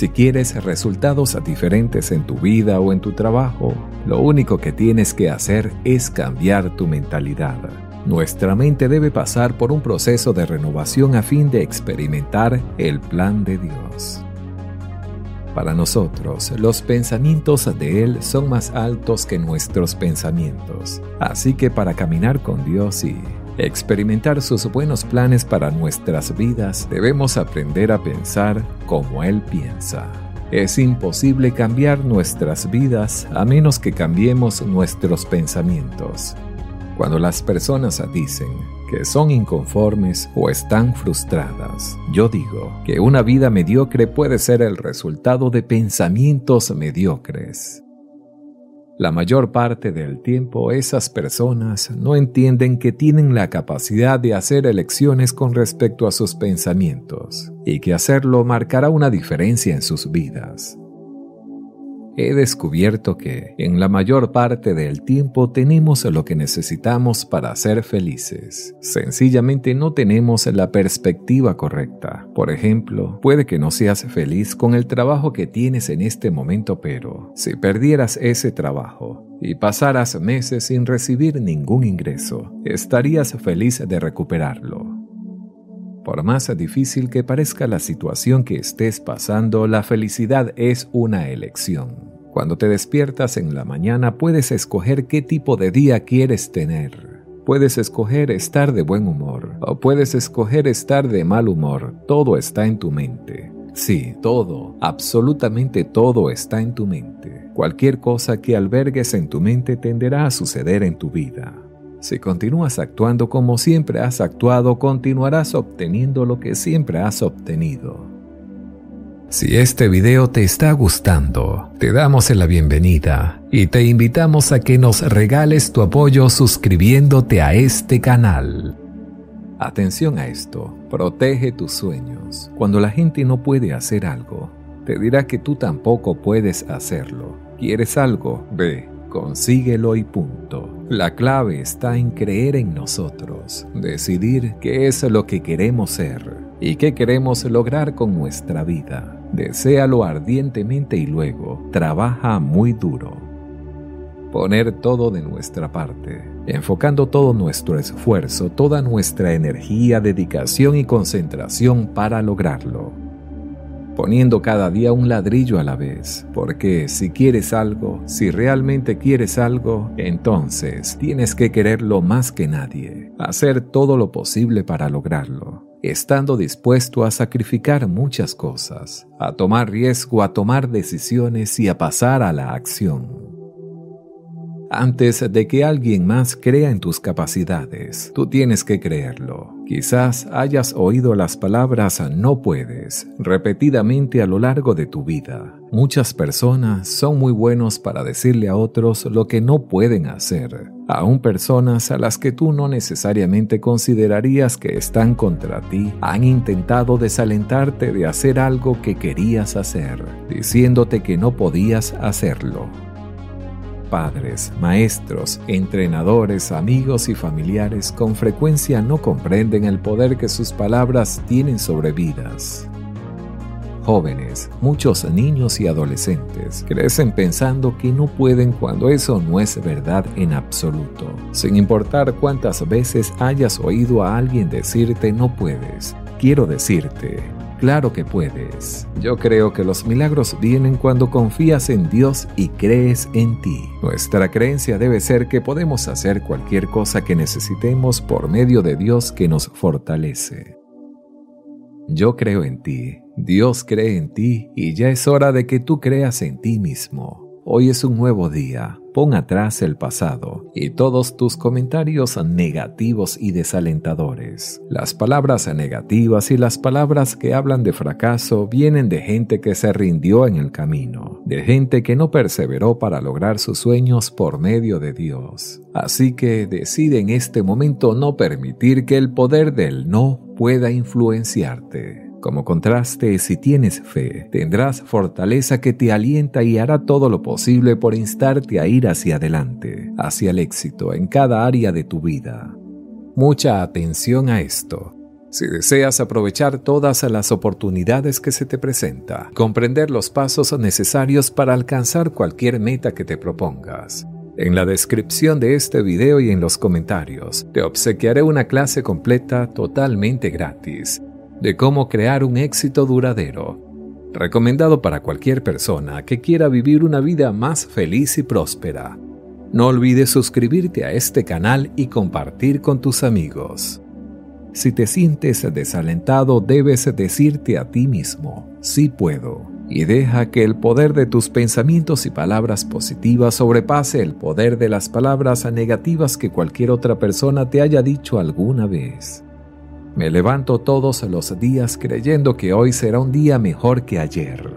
Si quieres resultados diferentes en tu vida o en tu trabajo, lo único que tienes que hacer es cambiar tu mentalidad. Nuestra mente debe pasar por un proceso de renovación a fin de experimentar el plan de Dios. Para nosotros, los pensamientos de Él son más altos que nuestros pensamientos. Así que para caminar con Dios y experimentar sus buenos planes para nuestras vidas, debemos aprender a pensar como Él piensa. Es imposible cambiar nuestras vidas a menos que cambiemos nuestros pensamientos. Cuando las personas dicen que son inconformes o están frustradas, yo digo que una vida mediocre puede ser el resultado de pensamientos mediocres. La mayor parte del tiempo esas personas no entienden que tienen la capacidad de hacer elecciones con respecto a sus pensamientos y que hacerlo marcará una diferencia en sus vidas he descubierto que en la mayor parte del tiempo tenemos lo que necesitamos para ser felices. Sencillamente no tenemos la perspectiva correcta. Por ejemplo, puede que no seas feliz con el trabajo que tienes en este momento, pero si perdieras ese trabajo y pasaras meses sin recibir ningún ingreso, estarías feliz de recuperarlo. Por más difícil que parezca la situación que estés pasando, la felicidad es una elección. Cuando te despiertas en la mañana puedes escoger qué tipo de día quieres tener. Puedes escoger estar de buen humor o puedes escoger estar de mal humor. Todo está en tu mente. Sí, todo, absolutamente todo está en tu mente. Cualquier cosa que albergues en tu mente tenderá a suceder en tu vida. Si continúas actuando como siempre has actuado, continuarás obteniendo lo que siempre has obtenido. Si este video te está gustando, te damos la bienvenida y te invitamos a que nos regales tu apoyo suscribiéndote a este canal. Atención a esto, protege tus sueños. Cuando la gente no puede hacer algo, te dirá que tú tampoco puedes hacerlo. ¿Quieres algo? Ve, consíguelo y punto. La clave está en creer en nosotros, decidir qué es lo que queremos ser y qué queremos lograr con nuestra vida. Deséalo ardientemente y luego trabaja muy duro. Poner todo de nuestra parte, enfocando todo nuestro esfuerzo, toda nuestra energía, dedicación y concentración para lograrlo. Poniendo cada día un ladrillo a la vez, porque si quieres algo, si realmente quieres algo, entonces tienes que quererlo más que nadie, hacer todo lo posible para lograrlo estando dispuesto a sacrificar muchas cosas, a tomar riesgo, a tomar decisiones y a pasar a la acción. Antes de que alguien más crea en tus capacidades, tú tienes que creerlo. Quizás hayas oído las palabras no puedes repetidamente a lo largo de tu vida. Muchas personas son muy buenos para decirle a otros lo que no pueden hacer, aún personas a las que tú no necesariamente considerarías que están contra ti han intentado desalentarte de hacer algo que querías hacer, diciéndote que no podías hacerlo padres, maestros, entrenadores, amigos y familiares con frecuencia no comprenden el poder que sus palabras tienen sobre vidas. jóvenes, muchos niños y adolescentes crecen pensando que no pueden cuando eso no es verdad en absoluto. Sin importar cuántas veces hayas oído a alguien decirte no puedes, quiero decirte, Claro que puedes. Yo creo que los milagros vienen cuando confías en Dios y crees en ti. Nuestra creencia debe ser que podemos hacer cualquier cosa que necesitemos por medio de Dios que nos fortalece. Yo creo en ti, Dios cree en ti y ya es hora de que tú creas en ti mismo. Hoy es un nuevo día. Pon atrás el pasado y todos tus comentarios negativos y desalentadores. Las palabras negativas y las palabras que hablan de fracaso vienen de gente que se rindió en el camino, de gente que no perseveró para lograr sus sueños por medio de Dios. Así que decide en este momento no permitir que el poder del no pueda influenciarte. Como contraste, si tienes fe, tendrás fortaleza que te alienta y hará todo lo posible por instarte a ir hacia adelante, hacia el éxito en cada área de tu vida. Mucha atención a esto. Si deseas aprovechar todas las oportunidades que se te presenta, comprender los pasos necesarios para alcanzar cualquier meta que te propongas, en la descripción de este video y en los comentarios te obsequiaré una clase completa totalmente gratis de cómo crear un éxito duradero, recomendado para cualquier persona que quiera vivir una vida más feliz y próspera. No olvides suscribirte a este canal y compartir con tus amigos. Si te sientes desalentado, debes decirte a ti mismo, sí puedo, y deja que el poder de tus pensamientos y palabras positivas sobrepase el poder de las palabras negativas que cualquier otra persona te haya dicho alguna vez. Me levanto todos los días creyendo que hoy será un día mejor que ayer.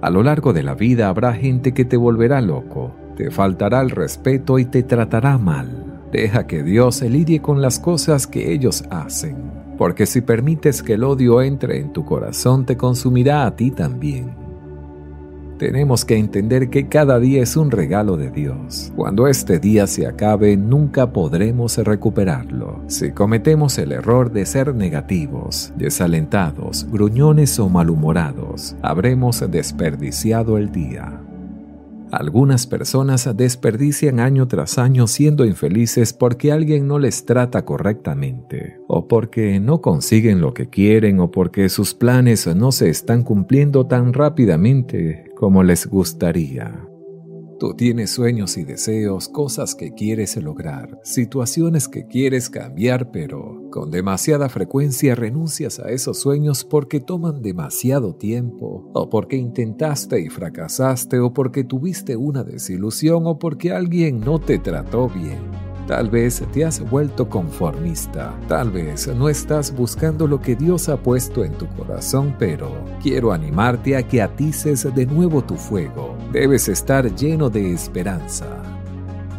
A lo largo de la vida habrá gente que te volverá loco, te faltará el respeto y te tratará mal. Deja que Dios se lidie con las cosas que ellos hacen, porque si permites que el odio entre en tu corazón te consumirá a ti también. Tenemos que entender que cada día es un regalo de Dios. Cuando este día se acabe, nunca podremos recuperarlo. Si cometemos el error de ser negativos, desalentados, gruñones o malhumorados, habremos desperdiciado el día. Algunas personas desperdician año tras año siendo infelices porque alguien no les trata correctamente, o porque no consiguen lo que quieren, o porque sus planes no se están cumpliendo tan rápidamente como les gustaría. Tú tienes sueños y deseos, cosas que quieres lograr, situaciones que quieres cambiar, pero con demasiada frecuencia renuncias a esos sueños porque toman demasiado tiempo, o porque intentaste y fracasaste, o porque tuviste una desilusión, o porque alguien no te trató bien. Tal vez te has vuelto conformista, tal vez no estás buscando lo que Dios ha puesto en tu corazón, pero quiero animarte a que atices de nuevo tu fuego. Debes estar lleno de esperanza.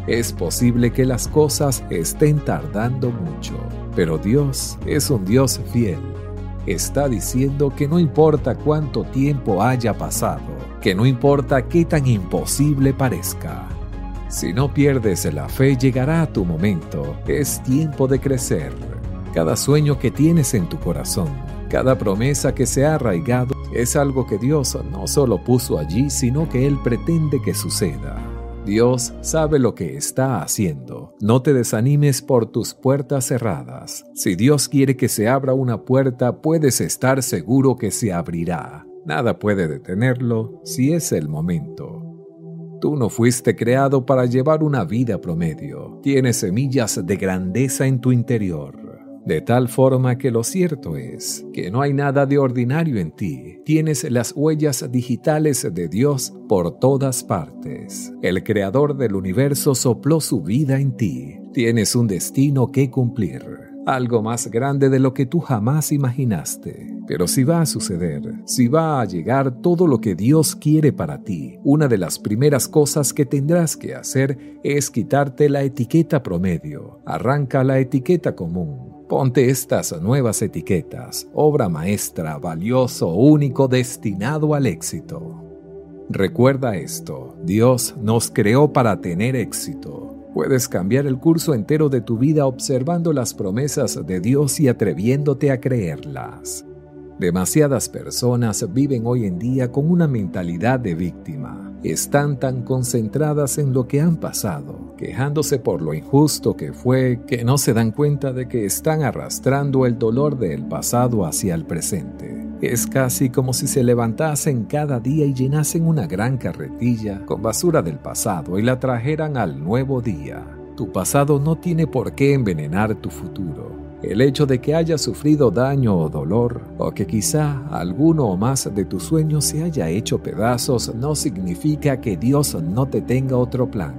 Es posible que las cosas estén tardando mucho, pero Dios es un Dios fiel. Está diciendo que no importa cuánto tiempo haya pasado, que no importa qué tan imposible parezca, si no pierdes la fe, llegará tu momento. Es tiempo de crecer. Cada sueño que tienes en tu corazón, cada promesa que se ha arraigado, es algo que Dios no solo puso allí, sino que Él pretende que suceda. Dios sabe lo que está haciendo. No te desanimes por tus puertas cerradas. Si Dios quiere que se abra una puerta, puedes estar seguro que se abrirá. Nada puede detenerlo si es el momento. Tú no fuiste creado para llevar una vida promedio. Tienes semillas de grandeza en tu interior. De tal forma que lo cierto es que no hay nada de ordinario en ti. Tienes las huellas digitales de Dios por todas partes. El creador del universo sopló su vida en ti. Tienes un destino que cumplir algo más grande de lo que tú jamás imaginaste. Pero si va a suceder, si va a llegar todo lo que Dios quiere para ti, una de las primeras cosas que tendrás que hacer es quitarte la etiqueta promedio. Arranca la etiqueta común. Ponte estas nuevas etiquetas, obra maestra, valioso, único, destinado al éxito. Recuerda esto, Dios nos creó para tener éxito. Puedes cambiar el curso entero de tu vida observando las promesas de Dios y atreviéndote a creerlas. Demasiadas personas viven hoy en día con una mentalidad de víctima. Están tan concentradas en lo que han pasado, quejándose por lo injusto que fue, que no se dan cuenta de que están arrastrando el dolor del pasado hacia el presente. Es casi como si se levantasen cada día y llenasen una gran carretilla con basura del pasado y la trajeran al nuevo día. Tu pasado no tiene por qué envenenar tu futuro. El hecho de que hayas sufrido daño o dolor, o que quizá alguno o más de tus sueños se haya hecho pedazos, no significa que Dios no te tenga otro plan.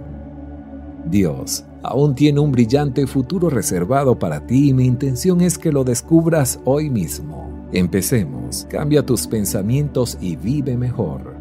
Dios aún tiene un brillante futuro reservado para ti y mi intención es que lo descubras hoy mismo. Empecemos, cambia tus pensamientos y vive mejor.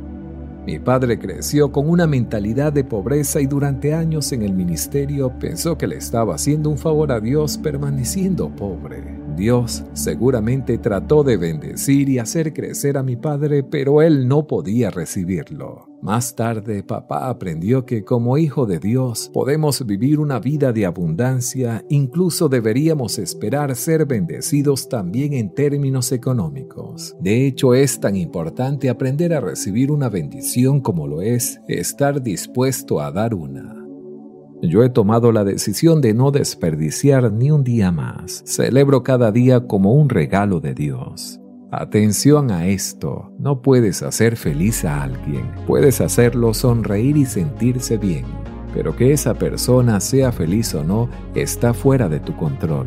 Mi padre creció con una mentalidad de pobreza y durante años en el ministerio pensó que le estaba haciendo un favor a Dios permaneciendo pobre. Dios seguramente trató de bendecir y hacer crecer a mi padre, pero él no podía recibirlo. Más tarde, papá aprendió que como hijo de Dios podemos vivir una vida de abundancia, incluso deberíamos esperar ser bendecidos también en términos económicos. De hecho, es tan importante aprender a recibir una bendición como lo es estar dispuesto a dar una. Yo he tomado la decisión de no desperdiciar ni un día más. Celebro cada día como un regalo de Dios. Atención a esto, no puedes hacer feliz a alguien, puedes hacerlo sonreír y sentirse bien, pero que esa persona sea feliz o no está fuera de tu control.